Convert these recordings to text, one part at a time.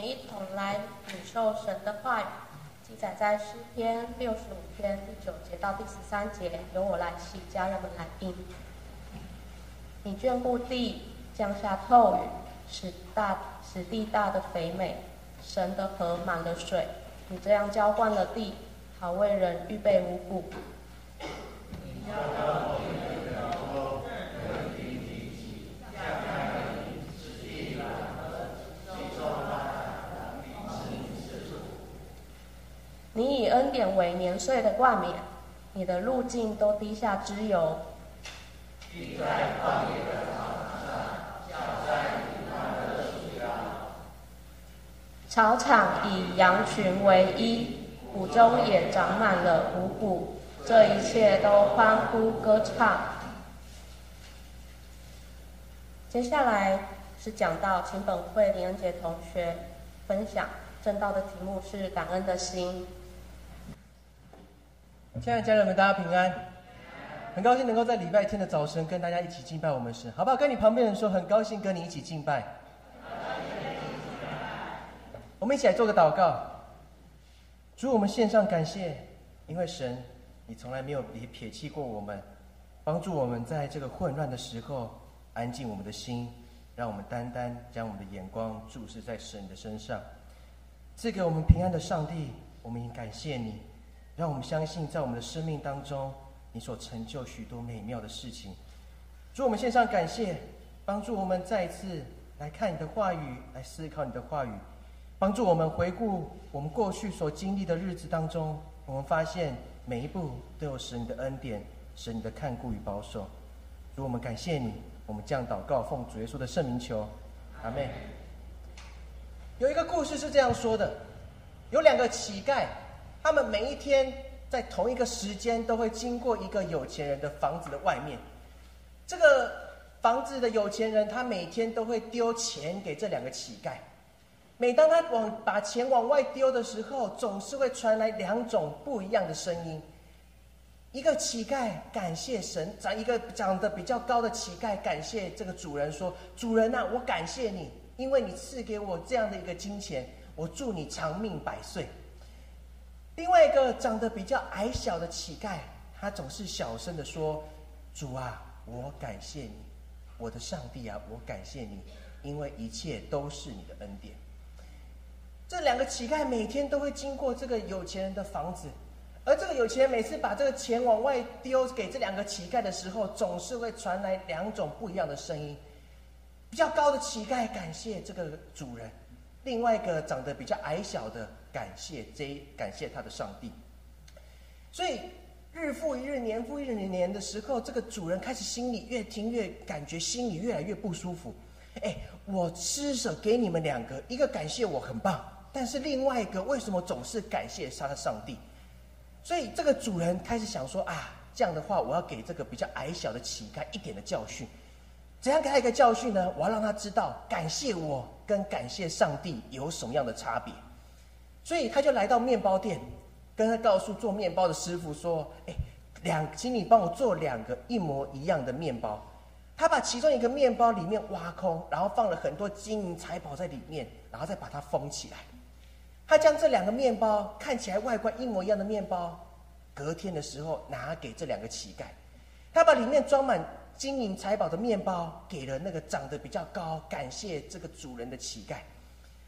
们一同来领受神的话语，记载在诗篇六十五篇第九节到第十三节。由我来洗，家人们来应。你眷顾地，降下透雨，使大使地大的肥美。神的河满了水，你这样浇灌了地，好为人预备五谷。你以恩典为年岁的冠冕，你的路径都滴下脂油。草场以羊群为衣，谷中也长满了五谷，这一切都欢呼歌唱。接下来是讲到请本会林恩杰同学分享正道的题目是感恩的心。亲爱的家人们，大家平安！很高兴能够在礼拜天的早晨跟大家一起敬拜我们神，好不好？跟你旁边人说，很高兴跟你一起敬拜。我们一起来做个祷告。主，我们献上感谢，因为神，你从来没有撇撇弃过我们，帮助我们在这个混乱的时候安静我们的心，让我们单单将我们的眼光注视在神的身上。赐给我们平安的上帝，我们应感谢你。让我们相信，在我们的生命当中，你所成就许多美妙的事情。祝我们献上感谢，帮助我们再一次来看你的话语，来思考你的话语，帮助我们回顾我们过去所经历的日子当中，我们发现每一步都有神的恩典，神你的看顾与保守。祝我们感谢你，我们将祷告奉主耶稣的圣名求，阿妹。有一个故事是这样说的：有两个乞丐。他们每一天在同一个时间都会经过一个有钱人的房子的外面。这个房子的有钱人，他每天都会丢钱给这两个乞丐。每当他往把钱往外丢的时候，总是会传来两种不一样的声音。一个乞丐感谢神，长一个长得比较高的乞丐感谢这个主人说：“主人呐，我感谢你，因为你赐给我这样的一个金钱，我祝你长命百岁。”另外一个长得比较矮小的乞丐，他总是小声的说：“主啊，我感谢你，我的上帝啊，我感谢你，因为一切都是你的恩典。”这两个乞丐每天都会经过这个有钱人的房子，而这个有钱人每次把这个钱往外丢给这两个乞丐的时候，总是会传来两种不一样的声音。比较高的乞丐感谢这个主人，另外一个长得比较矮小的。感谢这感谢他的上帝，所以日复一日，年复一日年的时候，这个主人开始心里越听越感觉心里越来越不舒服。哎，我施舍给你们两个，一个感谢我很棒，但是另外一个为什么总是感谢他的上帝？所以这个主人开始想说啊，这样的话，我要给这个比较矮小的乞丐一点的教训。怎样给他一个教训呢？我要让他知道，感谢我跟感谢上帝有什么样的差别。所以他就来到面包店，跟他告诉做面包的师傅说：“哎，两，请你帮我做两个一模一样的面包。”他把其中一个面包里面挖空，然后放了很多金银财宝在里面，然后再把它封起来。他将这两个面包看起来外观一模一样的面包，隔天的时候拿给这两个乞丐。他把里面装满金银财宝的面包给了那个长得比较高、感谢这个主人的乞丐。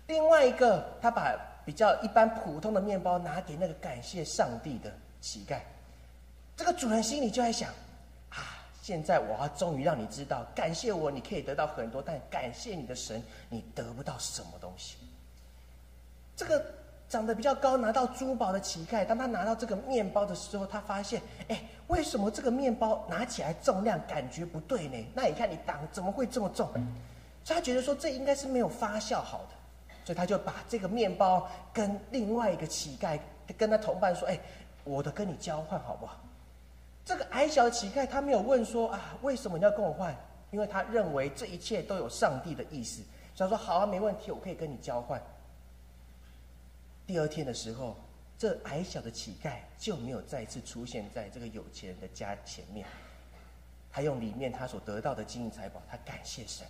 另外一个，他把。比较一般普通的面包拿给那个感谢上帝的乞丐，这个主人心里就在想：啊，现在我要终于让你知道，感谢我你可以得到很多，但感谢你的神你得不到什么东西。这个长得比较高拿到珠宝的乞丐，当他拿到这个面包的时候，他发现：哎，为什么这个面包拿起来重量感觉不对呢？那你看你挡怎么会这么重？所以他觉得说这应该是没有发酵好的。所以他就把这个面包跟另外一个乞丐跟他同伴说：“哎，我的跟你交换好不好？”这个矮小的乞丐他没有问说：“啊，为什么你要跟我换？”因为他认为这一切都有上帝的意思，所以说：“好啊，没问题，我可以跟你交换。”第二天的时候，这矮小的乞丐就没有再次出现在这个有钱人的家前面。他用里面他所得到的金银财宝，他感谢神，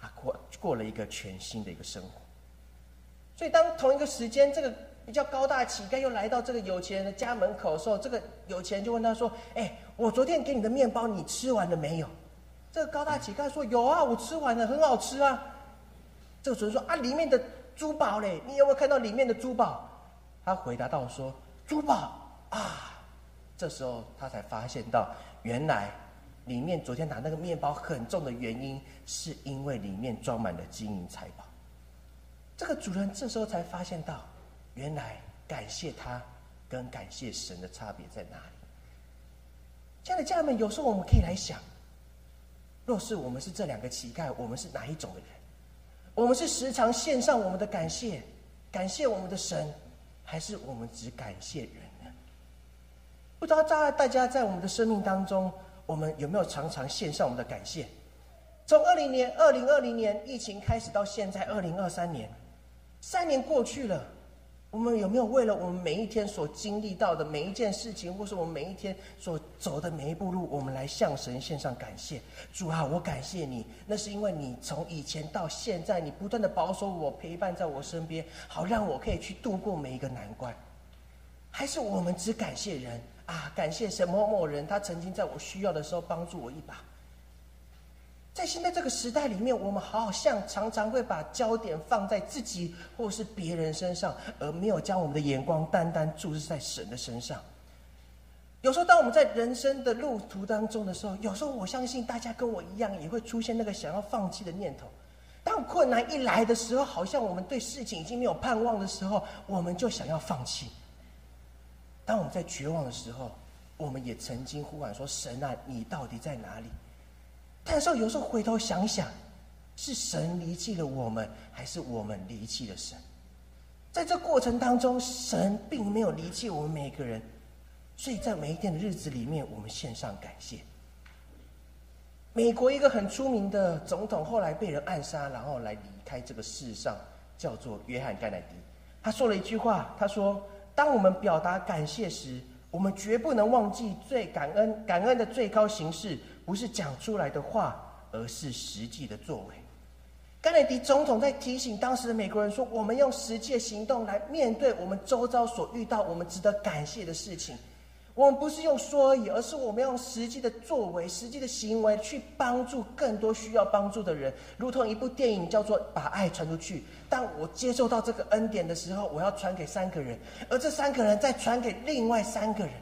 他过过了一个全新的一个生活。所以当同一个时间，这个比较高大乞丐又来到这个有钱人的家门口的时候，这个有钱人就问他说：“哎，我昨天给你的面包，你吃完了没有？”这个高大乞丐说：“有啊，我吃完了，很好吃啊。”这个主人说：“啊，里面的珠宝嘞，你有没有看到里面的珠宝？”他回答到说：“珠宝啊。”这时候他才发现到，原来里面昨天拿那个面包很重的原因，是因为里面装满了金银财宝。这个主人这时候才发现到，原来感谢他跟感谢神的差别在哪里。亲爱的家人们，有时候我们可以来想，若是我们是这两个乞丐，我们是哪一种的人？我们是时常献上我们的感谢，感谢我们的神，还是我们只感谢人呢？不知道在大家在我们的生命当中，我们有没有常常献上我们的感谢？从二零年、二零二零年疫情开始到现在二零二三年。三年过去了，我们有没有为了我们每一天所经历到的每一件事情，或是我们每一天所走的每一步路，我们来向神献上感谢？主啊，我感谢你，那是因为你从以前到现在，你不断的保守我，陪伴在我身边，好让我可以去度过每一个难关。还是我们只感谢人啊？感谢什某某人，他曾经在我需要的时候帮助我一把。在现在这个时代里面，我们好像常常会把焦点放在自己或是别人身上，而没有将我们的眼光单单注视在神的身上。有时候，当我们在人生的路途当中的时候，有时候我相信大家跟我一样，也会出现那个想要放弃的念头。当困难一来的时候，好像我们对事情已经没有盼望的时候，我们就想要放弃。当我们在绝望的时候，我们也曾经呼喊说：“神啊，你到底在哪里？”但是有时候回头想想，是神离弃了我们，还是我们离弃了神？在这过程当中，神并没有离弃我们每个人，所以在每一天的日子里面，我们献上感谢。美国一个很出名的总统后来被人暗杀，然后来离开这个世上，叫做约翰·甘乃迪。他说了一句话，他说：“当我们表达感谢时，我们绝不能忘记最感恩、感恩的最高形式。”不是讲出来的话，而是实际的作为。甘乃迪总统在提醒当时的美国人说：“我们用实际的行动来面对我们周遭所遇到我们值得感谢的事情。我们不是用说而已，而是我们要用实际的作为、实际的行为去帮助更多需要帮助的人。如同一部电影叫做《把爱传出去》。当我接受到这个恩典的时候，我要传给三个人，而这三个人再传给另外三个人。”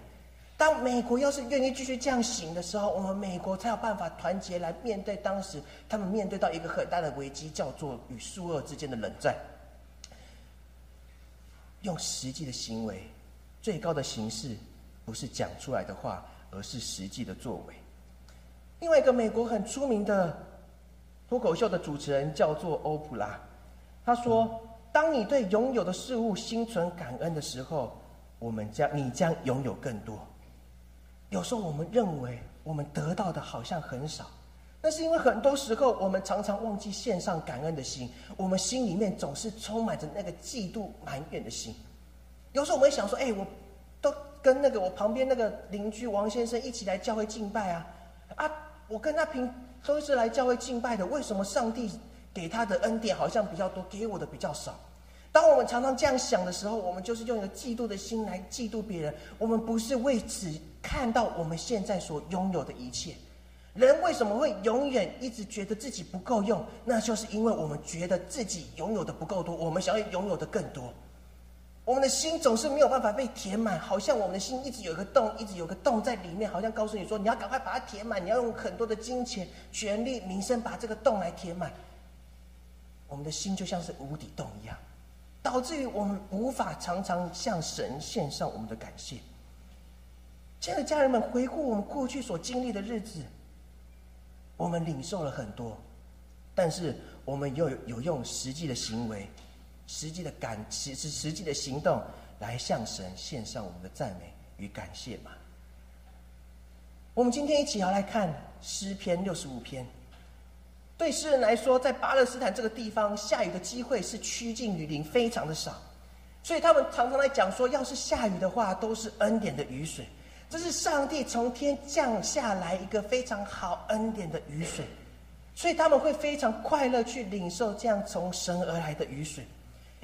当美国要是愿意继续这样行的时候，我们美国才有办法团结来面对当时他们面对到一个很大的危机，叫做与苏俄之间的冷战。用实际的行为，最高的形式不是讲出来的话，而是实际的作为。另外一个美国很出名的脱口秀的主持人叫做欧普拉，他说：“当你对拥有的事物心存感恩的时候，我们将你将拥有更多。”有时候我们认为我们得到的好像很少，那是因为很多时候我们常常忘记献上感恩的心，我们心里面总是充满着那个嫉妒埋怨的心。有时候我们会想说：“哎，我都跟那个我旁边那个邻居王先生一起来教会敬拜啊，啊，我跟他平都是来教会敬拜的，为什么上帝给他的恩典好像比较多，给我的比较少？”当我们常常这样想的时候，我们就是用一个嫉妒的心来嫉妒别人。我们不是为此看到我们现在所拥有的一切。人为什么会永远一直觉得自己不够用？那就是因为我们觉得自己拥有的不够多，我们想要拥有的更多。我们的心总是没有办法被填满，好像我们的心一直有一个洞，一直有个洞在里面，好像告诉你说你要赶快把它填满，你要用很多的金钱、权力、名声把这个洞来填满。我们的心就像是无底洞一样。导致于我们无法常常向神献上我们的感谢。亲爱的家人们，回顾我们过去所经历的日子，我们领受了很多，但是我们又有用实际的行为、实际的感、实实实际的行动来向神献上我们的赞美与感谢吗？我们今天一起要来看诗篇六十五篇。对诗人来说，在巴勒斯坦这个地方，下雨的机会是趋近于零，非常的少。所以他们常常来讲说，要是下雨的话，都是恩典的雨水，这是上帝从天降下来一个非常好恩典的雨水。所以他们会非常快乐去领受这样从神而来的雨水。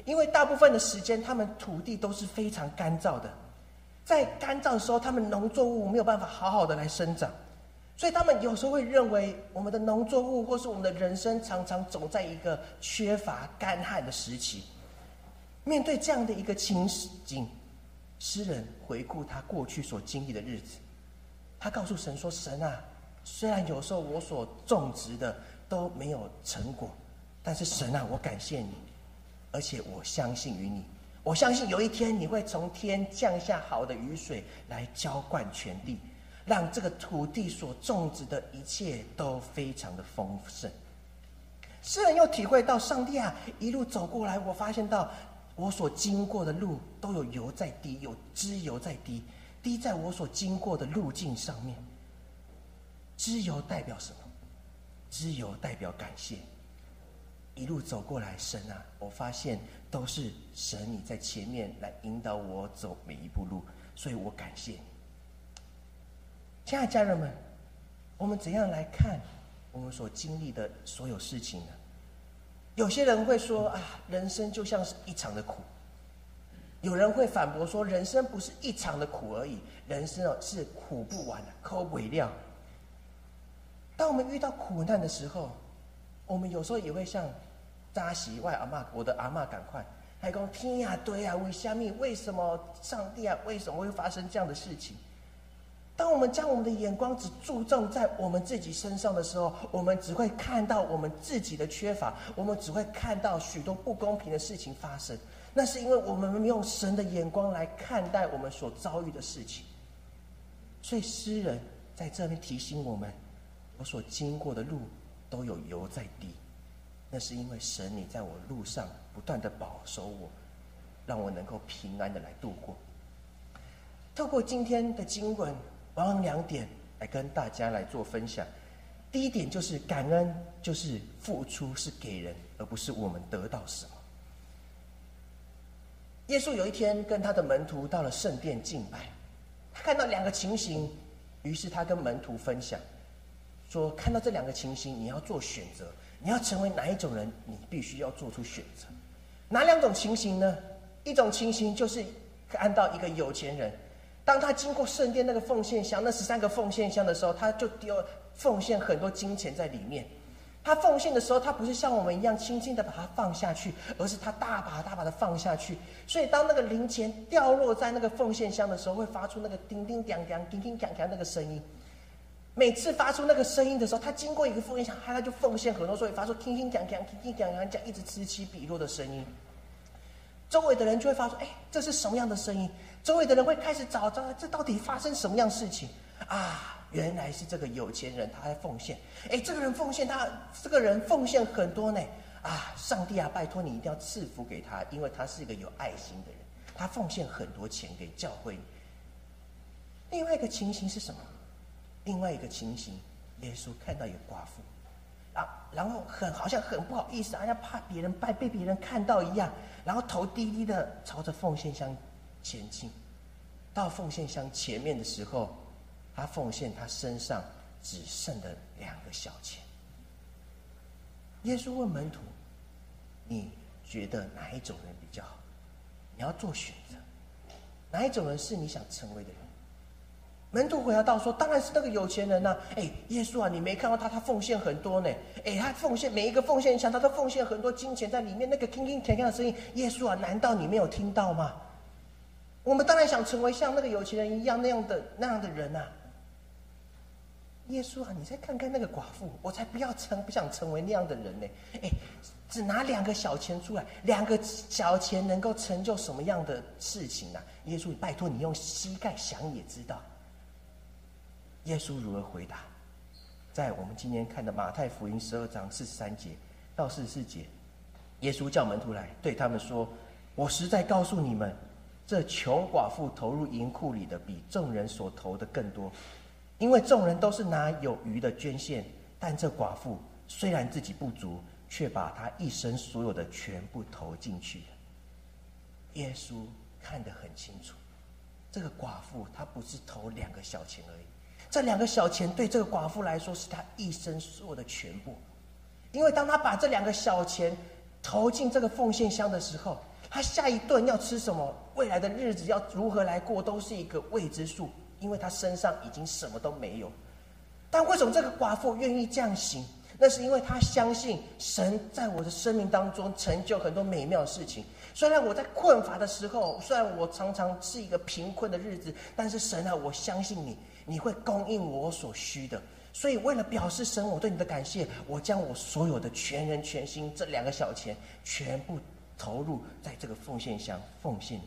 因为大部分的时间，他们土地都是非常干燥的，在干燥的时候，他们农作物没有办法好好的来生长，所以他们有时候会认为，我们的农作物或是我们的人生，常常走在一个缺乏干旱的时期。面对这样的一个情景，诗人回顾他过去所经历的日子，他告诉神说：“神啊，虽然有时候我所种植的都没有成果，但是神啊，我感谢你。”而且我相信于你，我相信有一天你会从天降下好的雨水来浇灌全地，让这个土地所种植的一切都非常的丰盛。诗人又体会到上帝啊，一路走过来，我发现到我所经过的路都有油在滴，有脂油在滴，滴在我所经过的路径上面。脂油代表什么？脂油代表感谢。一路走过来，神啊，我发现都是神你在前面来引导我走每一步路，所以我感谢你。亲爱的家人们，我们怎样来看我们所经历的所有事情呢？有些人会说啊，人生就像是一场的苦；有人会反驳说，人生不是一场的苦而已，人生哦是苦不完的，抠不料。当我们遇到苦难的时候，我们有时候也会像。扎西外阿妈，我的阿妈赶快，还讲天呀，对呀，为虾米？为什么上帝啊？为什么会发生这样的事情？当我们将我们的眼光只注重在我们自己身上的时候，我们只会看到我们自己的缺乏，我们只会看到许多不公平的事情发生。那是因为我们没用神的眼光来看待我们所遭遇的事情。所以诗人在这边提醒我们：我所经过的路都有油在滴。那是因为神，你在我路上不断的保守我，让我能够平安的来度过。透过今天的经文，我用两点来跟大家来做分享。第一点就是感恩，就是付出是给人，而不是我们得到什么。耶稣有一天跟他的门徒到了圣殿敬拜，他看到两个情形，于是他跟门徒分享，说看到这两个情形，你要做选择。你要成为哪一种人？你必须要做出选择。哪两种情形呢？一种情形就是看到一个有钱人，当他经过圣殿那个奉献箱，那十三个奉献箱的时候，他就丢奉献很多金钱在里面。他奉献的时候，他不是像我们一样轻轻的把它放下去，而是他大把大把的放下去。所以当那个零钱掉落在那个奉献箱的时候，会发出那个叮叮当当、叮叮当当那个声音。每次发出那个声音的时候，他经过一个奉献箱，他就奉献很多，所以发出叮叮当当、叮叮当当这样一直此起彼落的声音。周围的人就会发出：“哎，这是什么样的声音？”周围的人会开始找着，这到底发生什么样事情啊？原来是这个有钱人他在奉献。哎，这个人奉献，他这个人奉献很多呢。啊，上帝啊，拜托你一定要赐福给他，因为他是一个有爱心的人，他奉献很多钱给教会。另外一个情形是什么？另外一个情形，耶稣看到有寡妇，啊，然后很好像很不好意思，好像怕别人被被别人看到一样，然后头低低的朝着奉献箱前进。到奉献箱前面的时候，他奉献他身上只剩的两个小钱。耶稣问门徒：“你觉得哪一种人比较好？你要做选择，哪一种人是你想成为的人？”门徒回答道：“说当然是那个有钱人呐！哎，耶稣啊，你没看到他，他奉献很多呢。哎，他奉献每一个奉献箱，他都奉献很多金钱在里面。那个听听甜甜的声音，耶稣啊，难道你没有听到吗？我们当然想成为像那个有钱人一样那样的那样的人呐。耶稣啊，你再看看那个寡妇，我才不要成不想成为那样的人呢。哎，只拿两个小钱出来，两个小钱能够成就什么样的事情呢？耶稣，拜托你用膝盖想也知道。”耶稣如何回答？在我们今天看的马太福音十二章四十三节到四十四节，耶稣叫门徒来对他们说：“我实在告诉你们，这穷寡妇投入银库里的比众人所投的更多，因为众人都是拿有余的捐献，但这寡妇虽然自己不足，却把她一生所有的全部投进去。”耶稣看得很清楚，这个寡妇她不是投两个小钱而已。这两个小钱对这个寡妇来说是她一生所有的全部，因为当她把这两个小钱投进这个奉献箱的时候，他下一顿要吃什么，未来的日子要如何来过，都是一个未知数，因为他身上已经什么都没有。但为什么这个寡妇愿意这样行？那是因为他相信神在我的生命当中成就很多美妙的事情。虽然我在困乏的时候，虽然我常常是一个贫困的日子，但是神啊，我相信你，你会供应我所需的。所以，为了表示神我对你的感谢，我将我所有的全人全心这两个小钱全部投入在这个奉献箱，奉献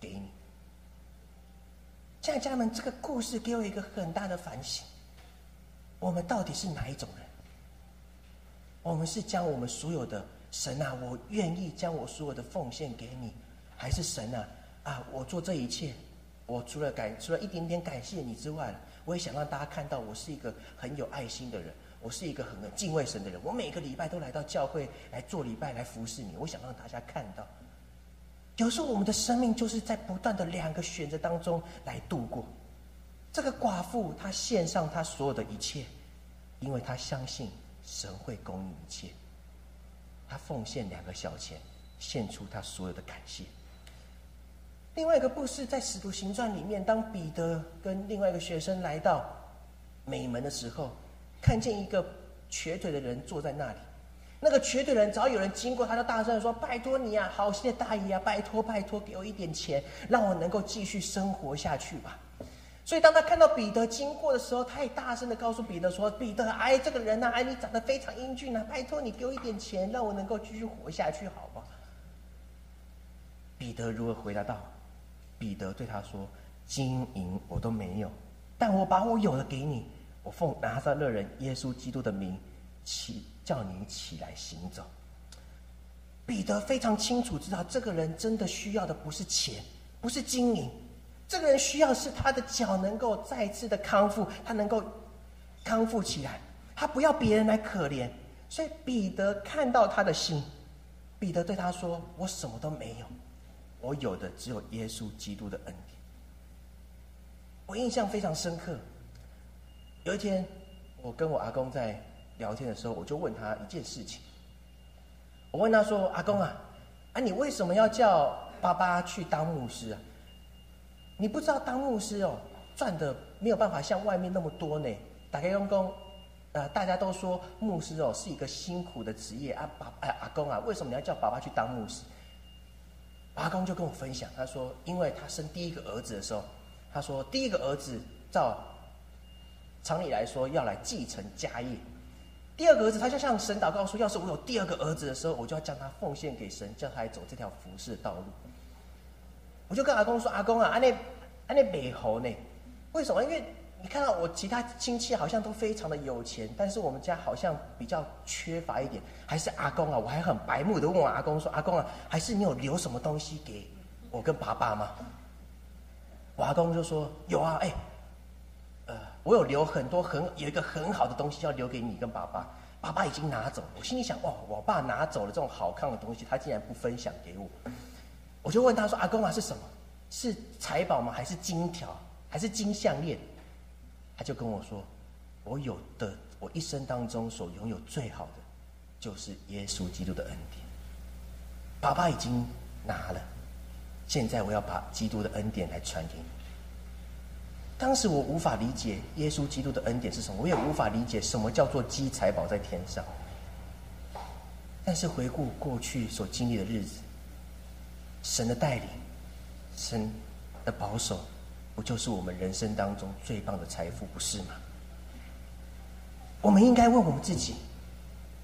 给你。家人们，这个故事给我一个很大的反省：我们到底是哪一种人？我们是将我们所有的。神啊，我愿意将我所有的奉献给你，还是神啊啊！我做这一切，我除了感除了一点点感谢你之外，我也想让大家看到我是一个很有爱心的人，我是一个很敬畏神的人。我每个礼拜都来到教会来做礼拜，来服侍你。我想让大家看到，有时候我们的生命就是在不断的两个选择当中来度过。这个寡妇她献上她所有的一切，因为她相信神会供应一切。他奉献两个小钱，献出他所有的感谢。另外一个故事在《使徒行传》里面，当彼得跟另外一个学生来到美门的时候，看见一个瘸腿的人坐在那里。那个瘸腿人，只要有人经过，他就大声说：“拜托你啊，好心的大爷啊，拜托拜托，给我一点钱，让我能够继续生活下去吧。”所以，当他看到彼得经过的时候，他也大声的告诉彼得说：“彼得，哎，这个人呐，哎，你长得非常英俊啊，拜托你给我一点钱，让我能够继续活下去，好吗？”彼得如何回答道：“彼得对他说：‘金银我都没有，但我把我有的给你。我奉拿撒勒人耶稣基督的名起，叫你起来行走。’”彼得非常清楚知道，这个人真的需要的不是钱，不是金银。这个人需要是他的脚能够再次的康复，他能够康复起来，他不要别人来可怜。所以彼得看到他的心，彼得对他说：“我什么都没有，我有的只有耶稣基督的恩典。”我印象非常深刻。有一天，我跟我阿公在聊天的时候，我就问他一件事情。我问他说：“阿公啊，啊，你为什么要叫爸爸去当牧师啊？”你不知道当牧师哦，赚的没有办法像外面那么多呢。打开用工，呃，大家都说牧师哦是一个辛苦的职业啊。爸，哎，阿公啊，为什么你要叫爸爸去当牧师？阿公就跟我分享，他说，因为他生第一个儿子的时候，他说第一个儿子照常理来说要来继承家业，第二个儿子他就向神祷告说，要是我有第二个儿子的时候，我就要将他奉献给神，叫他来走这条服侍的道路。我就跟阿公说：“阿公啊，安那安那美猴呢？为什么？因为你看到我其他亲戚好像都非常的有钱，但是我们家好像比较缺乏一点。还是阿公啊，我还很白目的问我阿公说：‘阿公啊，还是你有留什么东西给我跟爸爸吗？’我阿公就说：‘有啊，哎，我有留很多很有一个很好的东西要留给你跟爸爸，爸爸已经拿走了。我心里想：哇，我爸拿走了这种好看的东西，他竟然不分享给我。’我就问他说：“阿公啊，是什么？是财宝吗？还是金条？还是金项链？”他就跟我说：“我有的，我一生当中所拥有最好的，就是耶稣基督的恩典。爸爸已经拿了，现在我要把基督的恩典来传给你。”当时我无法理解耶稣基督的恩典是什么，我也无法理解什么叫做积财宝在天上。但是回顾过去所经历的日子。神的带领，神的保守，不就是我们人生当中最棒的财富，不是吗？我们应该问我们自己：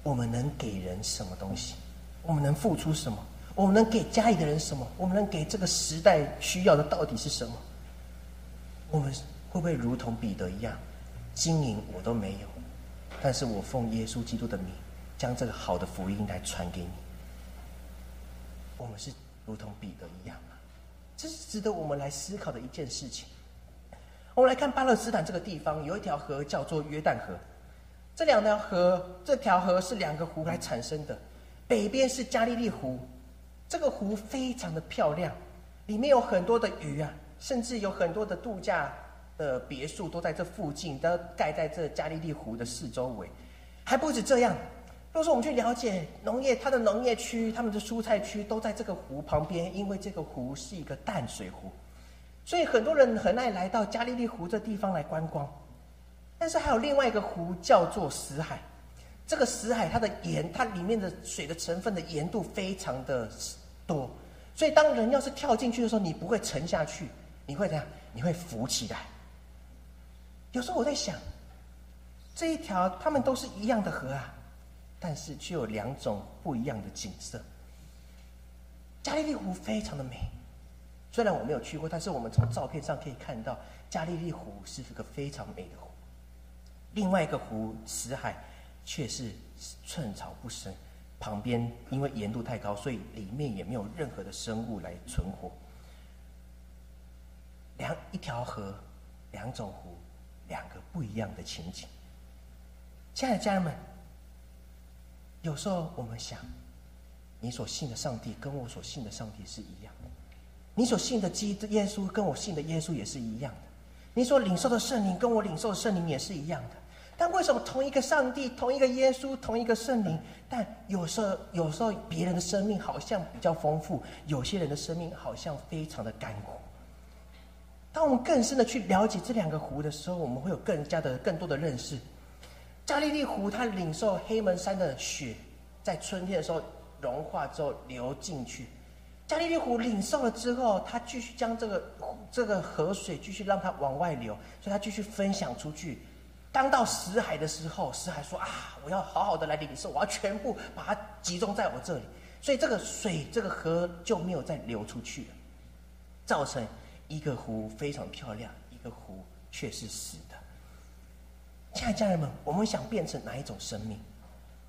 我们能给人什么东西？我们能付出什么？我们能给家里的人什么？我们能给这个时代需要的到底是什么？我们会不会如同彼得一样，金银我都没有，但是我奉耶稣基督的名，将这个好的福音来传给你。我们是。如同彼得一样啊，这是值得我们来思考的一件事情。我们来看巴勒斯坦这个地方，有一条河叫做约旦河。这两条河，这条河是两个湖来产生的。北边是加利利湖，这个湖非常的漂亮，里面有很多的鱼啊，甚至有很多的度假的别墅都在这附近，都盖在这加利利湖的四周围。还不止这样，如果说我们去了解农业，它的农业区、他们的蔬菜区都在这个湖旁边，因为这个湖是一个淡水湖，所以很多人很爱来到加利利湖这地方来观光。但是还有另外一个湖叫做死海，这个死海它的盐，它里面的水的成分的盐度非常的多，所以当人要是跳进去的时候，你不会沉下去，你会怎样？你会浮起来。有时候我在想，这一条他们都是一样的河啊。但是却有两种不一样的景色。加利利湖非常的美，虽然我没有去过，但是我们从照片上可以看到，加利利湖是一个非常美的湖。另外一个湖死海却是寸草不生，旁边因为盐度太高，所以里面也没有任何的生物来存活。两一条河，两种湖，两个不一样的情景。亲爱的家人们。有时候我们想，你所信的上帝跟我所信的上帝是一样的，你所信的基督耶稣跟我信的耶稣也是一样的，你所领受的圣灵跟我领受的圣灵也是一样的。但为什么同一个上帝、同一个耶稣、同一个圣灵，但有时候有时候别人的生命好像比较丰富，有些人的生命好像非常的干枯？当我们更深的去了解这两个湖的时候，我们会有更加的更多的认识。加利利湖，它领受黑门山的雪，在春天的时候融化之后流进去。加利利湖领受了之后，它继续将这个这个河水继续让它往外流，所以它继续分享出去。当到死海的时候，死海说：“啊，我要好好的来领受，我要全部把它集中在我这里。”所以这个水，这个河就没有再流出去了，造成一个湖非常漂亮，一个湖却是死的。亲爱的家人们，我们想变成哪一种生命？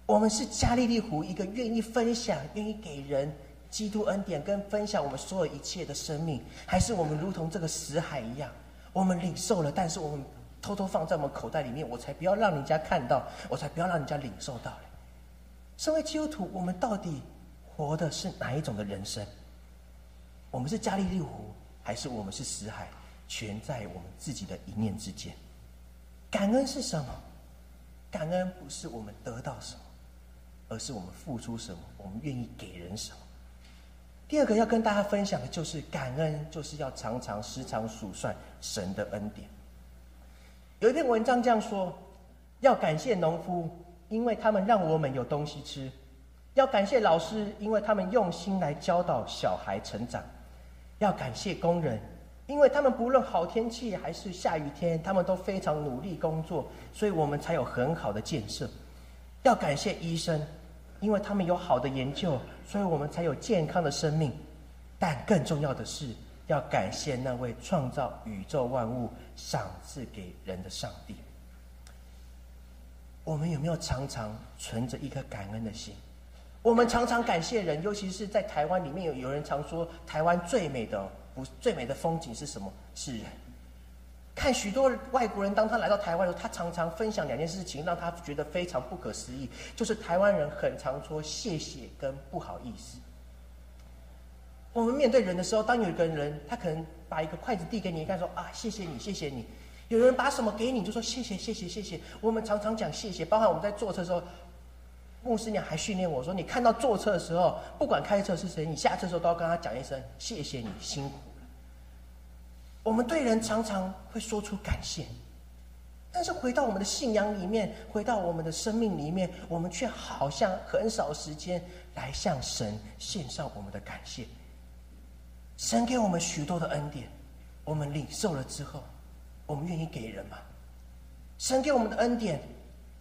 我们是加利利湖一个愿意分享、愿意给人基督恩典跟分享我们所有一切的生命，还是我们如同这个死海一样，我们领受了，但是我们偷偷放在我们口袋里面，我才不要让人家看到，我才不要让人家领受到身为基督徒，我们到底活的是哪一种的人生？我们是加利利湖，还是我们是死海？全在我们自己的一念之间。感恩是什么？感恩不是我们得到什么，而是我们付出什么，我们愿意给人什么。第二个要跟大家分享的就是感恩，就是要常常时常数算神的恩典。有一篇文章这样说：要感谢农夫，因为他们让我们有东西吃；要感谢老师，因为他们用心来教导小孩成长；要感谢工人。因为他们不论好天气还是下雨天，他们都非常努力工作，所以我们才有很好的建设。要感谢医生，因为他们有好的研究，所以我们才有健康的生命。但更重要的是，要感谢那位创造宇宙万物、赏赐给人的上帝。我们有没有常常存着一颗感恩的心？我们常常感谢人，尤其是在台湾里面，有有人常说台湾最美的。不，最美的风景是什么？是人。看许多外国人，当他来到台湾的时候，他常常分享两件事情，让他觉得非常不可思议。就是台湾人很常说谢谢跟不好意思。我们面对人的时候，当有一个人他可能把一个筷子递给你，看说啊谢谢你，谢谢你。有人把什么给你，就说谢谢谢谢谢谢。我们常常讲谢谢，包含我们在坐车的时候。牧师娘还训练我说：“你看到坐车的时候，不管开车是谁，你下车的时候都要跟他讲一声谢谢你辛苦了。”我们对人常常会说出感谢，但是回到我们的信仰里面，回到我们的生命里面，我们却好像很少时间来向神献上我们的感谢。神给我们许多的恩典，我们领受了之后，我们愿意给人吗？神给我们的恩典，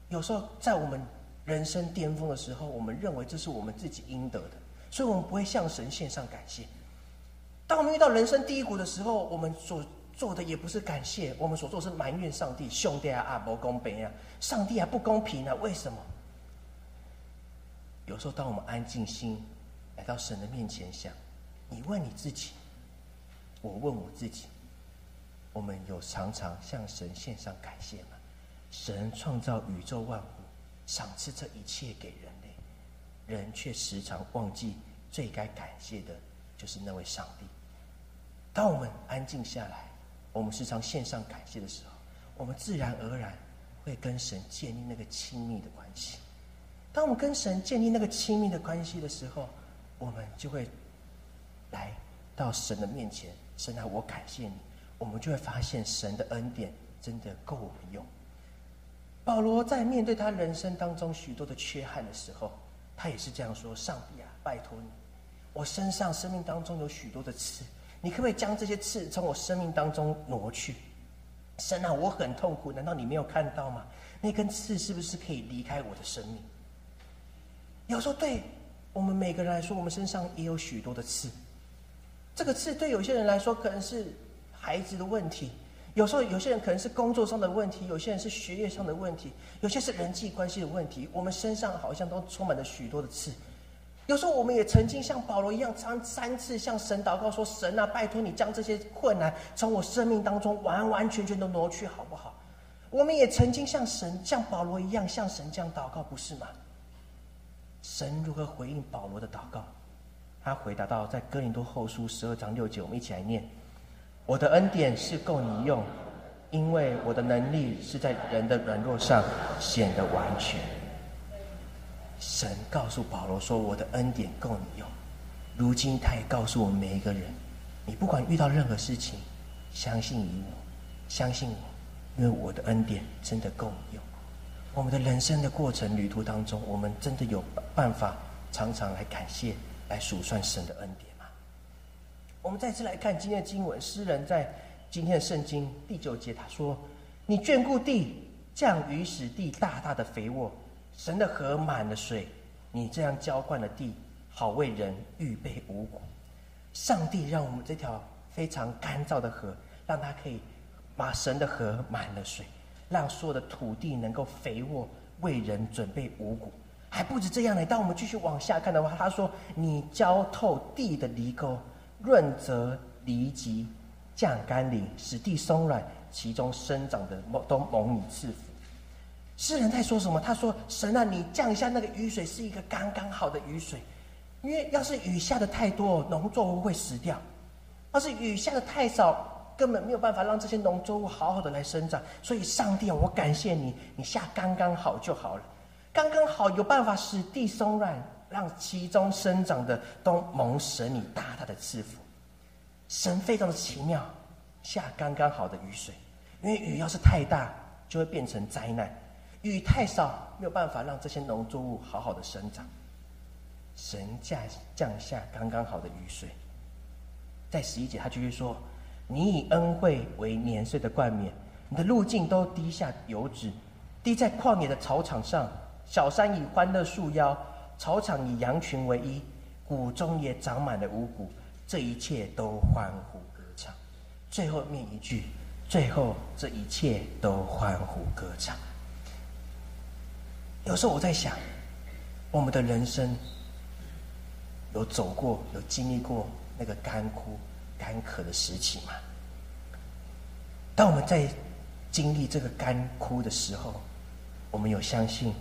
有时候在我们。人生巅峰的时候，我们认为这是我们自己应得的，所以我们不会向神献上感谢。当我们遇到人生低谷的时候，我们所做的也不是感谢，我们所做是埋怨上帝：兄弟啊，啊不公平啊，上帝啊不公平啊，为什么？有时候，当我们安静心来到神的面前想，你问你自己，我问我自己，我们有常常向神献上感谢吗？神创造宇宙万物。赏赐这一切给人类，人却时常忘记最该感谢的，就是那位上帝。当我们安静下来，我们时常献上感谢的时候，我们自然而然会跟神建立那个亲密的关系。当我们跟神建立那个亲密的关系的时候，我们就会来到神的面前。神啊，我感谢你。我们就会发现神的恩典真的够我们用。保罗在面对他人生当中许多的缺憾的时候，他也是这样说：“上帝啊，拜托你，我身上生命当中有许多的刺，你可不可以将这些刺从我生命当中挪去？神啊，我很痛苦，难道你没有看到吗？那根刺是不是可以离开我的生命？”有时候，对我们每个人来说，我们身上也有许多的刺。这个刺对有些人来说可能是孩子的问题，有时候有些人可能是工作上的问题，有些人是学业上的问题，有些是人际关系的问题。我们身上好像都充满了许多的刺。有时候，我们也曾经像保罗一样，三三次向神祷告说：“神啊，拜托你将这些困难从我生命当中完完全全的挪去，好不好？”我们也曾经像神、像保罗一样向神这样祷告，不是吗？神如何回应保罗的祷告？他回答到，在哥林多后书十二章六节，我们一起来念：“我的恩典是够你用，因为我的能力是在人的软弱上显得完全。”神告诉保罗说：“我的恩典够你用。”如今他也告诉我们每一个人：“你不管遇到任何事情，相信于我，相信我，因为我的恩典真的够你用。”我们的人生的过程旅途当中，我们真的有办法常常来感谢、来数算神的恩典？我们再次来看今天的经文，诗人在今天的圣经第九节他说：“你眷顾地，降雨使地大大的肥沃，神的河满了水，你这样浇灌了地，好为人预备五谷。上帝让我们这条非常干燥的河，让它可以把神的河满了水。”让所有的土地能够肥沃，为人准备五谷，还不止这样呢。当我们继续往下看的话，他说：“你浇透地的犁沟，润泽犁脊，降甘霖，使地松软，其中生长的都蒙你赐福。”诗人在说什么？他说：“神啊，你降下那个雨水是一个刚刚好的雨水，因为要是雨下的太多，农作物会死掉；要是雨下的太少。”根本没有办法让这些农作物好好的来生长，所以上帝啊，我感谢你，你下刚刚好就好了，刚刚好有办法使地松软，让其中生长的都蒙神你大大的赐福。神非常的奇妙，下刚刚好的雨水，因为雨要是太大，就会变成灾难；雨太少，没有办法让这些农作物好好的生长。神降降下刚刚好的雨水，在十一节他继续说。你以恩惠为年岁的冠冕，你的路径都滴下油脂，滴在旷野的草场上。小山以欢乐树腰，草场以羊群为衣，谷中也长满了五谷。这一切都欢呼歌唱。最后面一句，最后这一切都欢呼歌唱。有时候我在想，我们的人生有走过，有经历过那个干枯。干渴的时期嘛，当我们在经历这个干枯的时候，我们有相信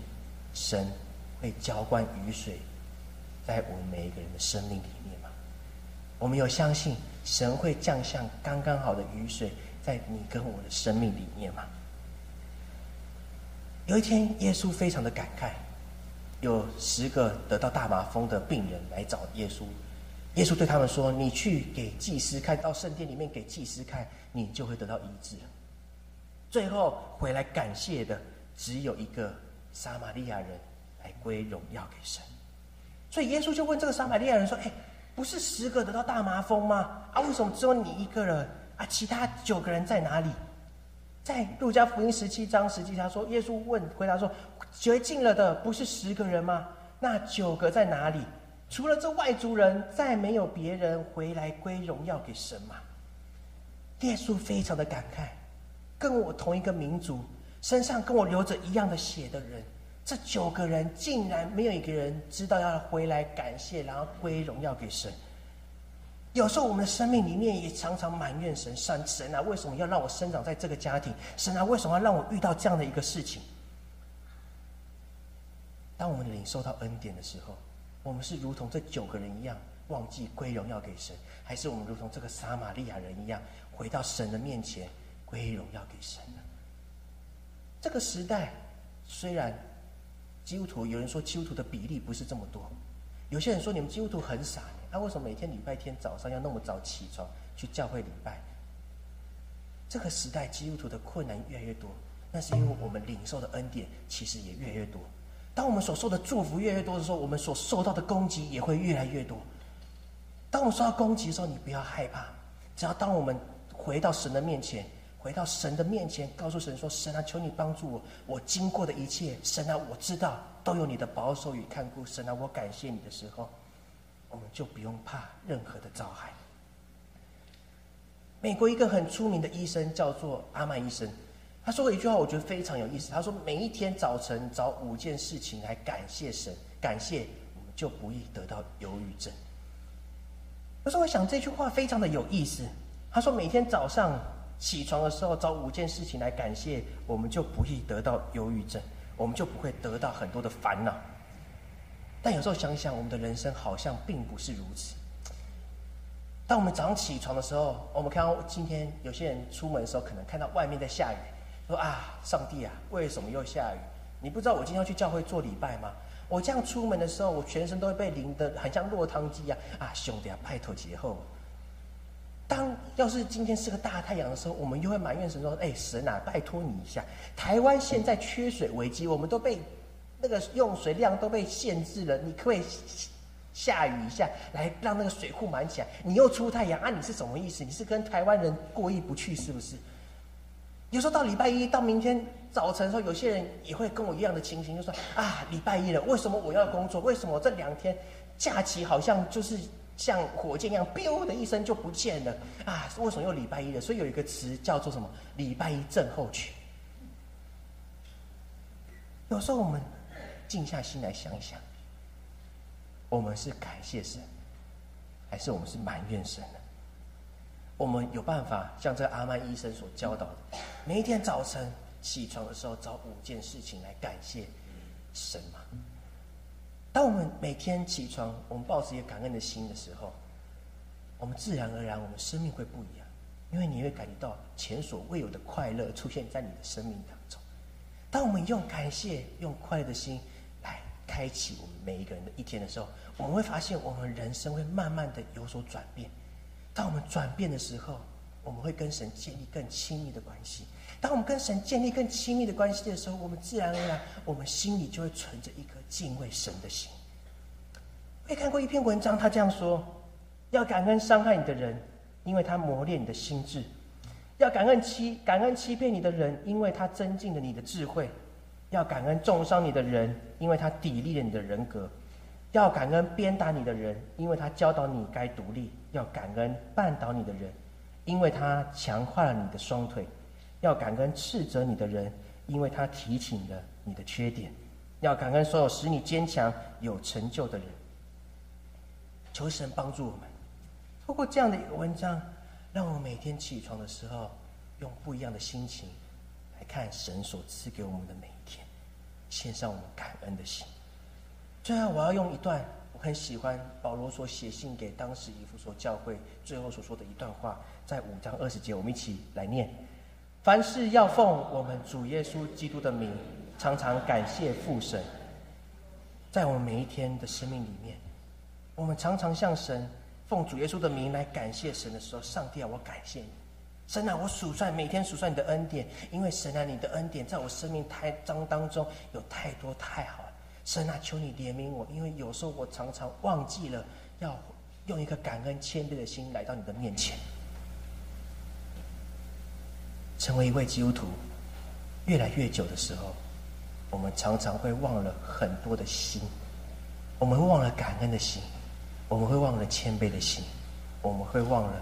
神会浇灌雨水在我们每一个人的生命里面吗？我们有相信神会降下刚刚好的雨水在你跟我的生命里面吗？有一天，耶稣非常的感慨，有十个得到大麻风的病人来找耶稣。耶稣对他们说：“你去给祭司看到圣殿里面给祭司看，你就会得到医治。”最后回来感谢的只有一个撒玛利亚人归荣耀给神。所以耶稣就问这个撒玛利亚人说：“哎，不是十个得到大麻风吗？啊，为什么只有你一个人？啊，其他九个人在哪里？”在路加福音十七章实际上说，耶稣问回答说：“绝尽了的不是十个人吗？那九个在哪里？”除了这外族人，再没有别人回来归荣耀给神吗？耶稣非常的感慨，跟我同一个民族，身上跟我流着一样的血的人，这九个人竟然没有一个人知道要回来感谢，然后归荣耀给神。有时候我们的生命里面也常常埋怨神，神神啊，为什么要让我生长在这个家庭？神啊，为什么要让我遇到这样的一个事情？当我们领受到恩典的时候。我们是如同这九个人一样忘记归荣耀给神，还是我们如同这个撒玛利亚人一样回到神的面前归荣耀给神呢？这个时代虽然基督徒有人说基督徒的比例不是这么多，有些人说你们基督徒很傻，他为什么每天礼拜天早上要那么早起床去教会礼拜？这个时代基督徒的困难越来越多，那是因为我们领受的恩典其实也越来越多。当我们所受的祝福越来越多的时候，我们所受到的攻击也会越来越多。当我们受到攻击的时候，你不要害怕，只要当我们回到神的面前。回到神的面前，告诉神说：“神啊，求你帮助我，我经过的一切，神啊，我知道都有你的保守与看顾。神啊，我感谢你的时候，我们就不用怕任何的遭害。”美国一个很出名的医生叫做阿曼医生，他说过一句话，我觉得非常有意思。他说：“每一天早晨找五件事情来感谢神，感谢我们就不易得到忧郁症。”可是我想这句话非常的有意思。他说：“每天早上。”起床的时候找五件事情来感谢，我们就不易得到忧郁症，我们就不会得到很多的烦恼。但有时候想想，我们的人生好像并不是如此。当我们早上起床的时候，我们看到今天有些人出门的时候，可能看到外面在下雨，说啊，上帝啊，为什么又下雨？你不知道我今天要去教会做礼拜吗？我这样出门的时候，我全身都会被淋得很像落汤鸡啊！啊，兄弟啊，拜托节后。当要是今天是个大太阳的时候，我们又会埋怨神说：“哎，神啊，拜托你一下！台湾现在缺水危机，我们都被那个用水量都被限制了。你可不可以下雨一下，来让那个水库满起来？你又出太阳啊？你是什么意思？你是跟台湾人过意不去是不是？有时候到礼拜一到明天早晨的时候，有些人也会跟我一样的情形，就说：啊，礼拜一了，为什么我要工作？为什么这两天假期好像就是？像火箭一样咻的一声就不见了啊！为什么又礼拜一了？所以有一个词叫做什么？礼拜一症候群。有时候我们静下心来想一想，我们是感谢神，还是我们是埋怨神呢？我们有办法像这阿曼医生所教导的，每一天早晨起床的时候找五件事情来感谢神吗？当我们每天起床，我们抱着一个感恩的心的时候，我们自然而然，我们生命会不一样，因为你会感觉到前所未有的快乐出现在你的生命当中。当我们用感谢、用快乐的心来开启我们每一个人的一天的时候，我们会发现我们人生会慢慢的有所转变。当我们转变的时候，我们会跟神建立更亲密的关系。当我们跟神建立更亲密的关系的时候，我们自然而然，我们心里就会存着一颗敬畏神的心。我也看过一篇文章，他这样说：要感恩伤害你的人，因为他磨练你的心智；要感恩欺感恩欺骗你的人，因为他增进了你的智慧；要感恩重伤你的人，因为他砥砺了你的人格；要感恩鞭打你的人，因为他教导你该独立；要感恩绊倒你的人，因为他强化了你的双腿。要感恩斥责你的人，因为他提醒了你的缺点；要感恩所有使你坚强、有成就的人。求神帮助我们，透过这样的一个文章，让我们每天起床的时候，用不一样的心情来看神所赐给我们的每一天，献上我们感恩的心。最后，我要用一段我很喜欢保罗所写信给当时以弗所教会最后所说的一段话，在五章二十节，我们一起来念。凡事要奉我们主耶稣基督的名，常常感谢父神。在我们每一天的生命里面，我们常常向神奉主耶稣的名来感谢神的时候，上帝啊，我感谢你，神啊，我数算每天数算你的恩典，因为神啊，你的恩典在我生命太章当中有太多太好了。神啊，求你怜悯我，因为有时候我常常忘记了要用一颗感恩谦卑的心来到你的面前。成为一位基督徒，越来越久的时候，我们常常会忘了很多的心，我们忘了感恩的心，我们会忘了谦卑的心，我们会忘了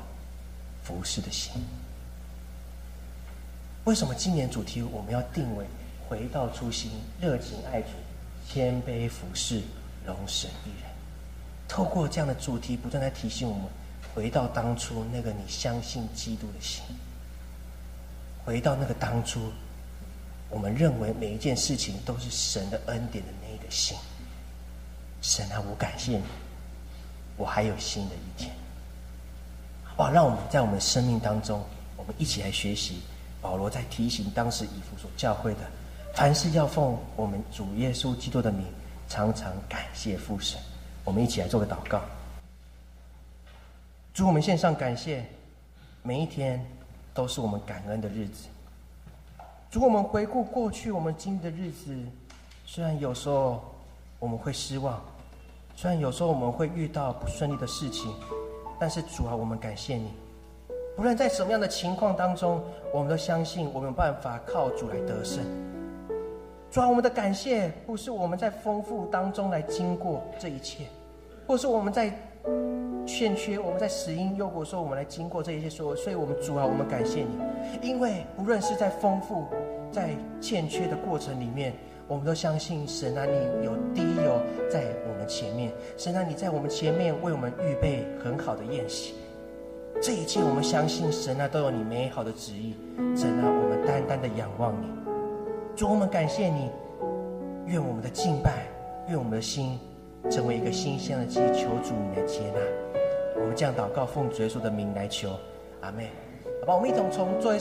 服侍的心。为什么今年主题我们要定为回到初心，热情爱主，谦卑服侍，容神一人？透过这样的主题，不断在提醒我们，回到当初那个你相信基督的心。回到那个当初，我们认为每一件事情都是神的恩典的那个心。神啊，我感谢你，我还有新的一天。好，让我们在我们的生命当中，我们一起来学习保罗在提醒当时以弗所教会的，凡事要奉我们主耶稣基督的名，常常感谢父神。我们一起来做个祷告。主，我们献上感谢，每一天都是我们感恩的日子。如果，我们回顾过去我们经历的日子，虽然有时候我们会失望，虽然有时候我们会遇到不顺利的事情，但是主啊，我们感谢你。不论在什么样的情况当中，我们都相信我们有办法靠主来得胜。主啊，我们的感谢不是我们在丰富当中来经过这一切，或是我们在欠缺、我们在死因诱惑说我们来经过这一切说，所以我们主啊，我们感谢你，因为无论是在丰富、在欠缺的过程里面，我们都相信神啊，你有第一有在我们前面，神啊，你在我们前面为我们预备很好的宴席。这一切，我们相信神啊，都有你美好的旨意。神啊，我们单单的仰望你，主，我们感谢你。愿我们的敬拜，愿我们的心成为一个新鲜的鸡，求主你来接纳。我们这样祷告，奉主耶稣的名来求，阿妹。好吧，我们一同从座位。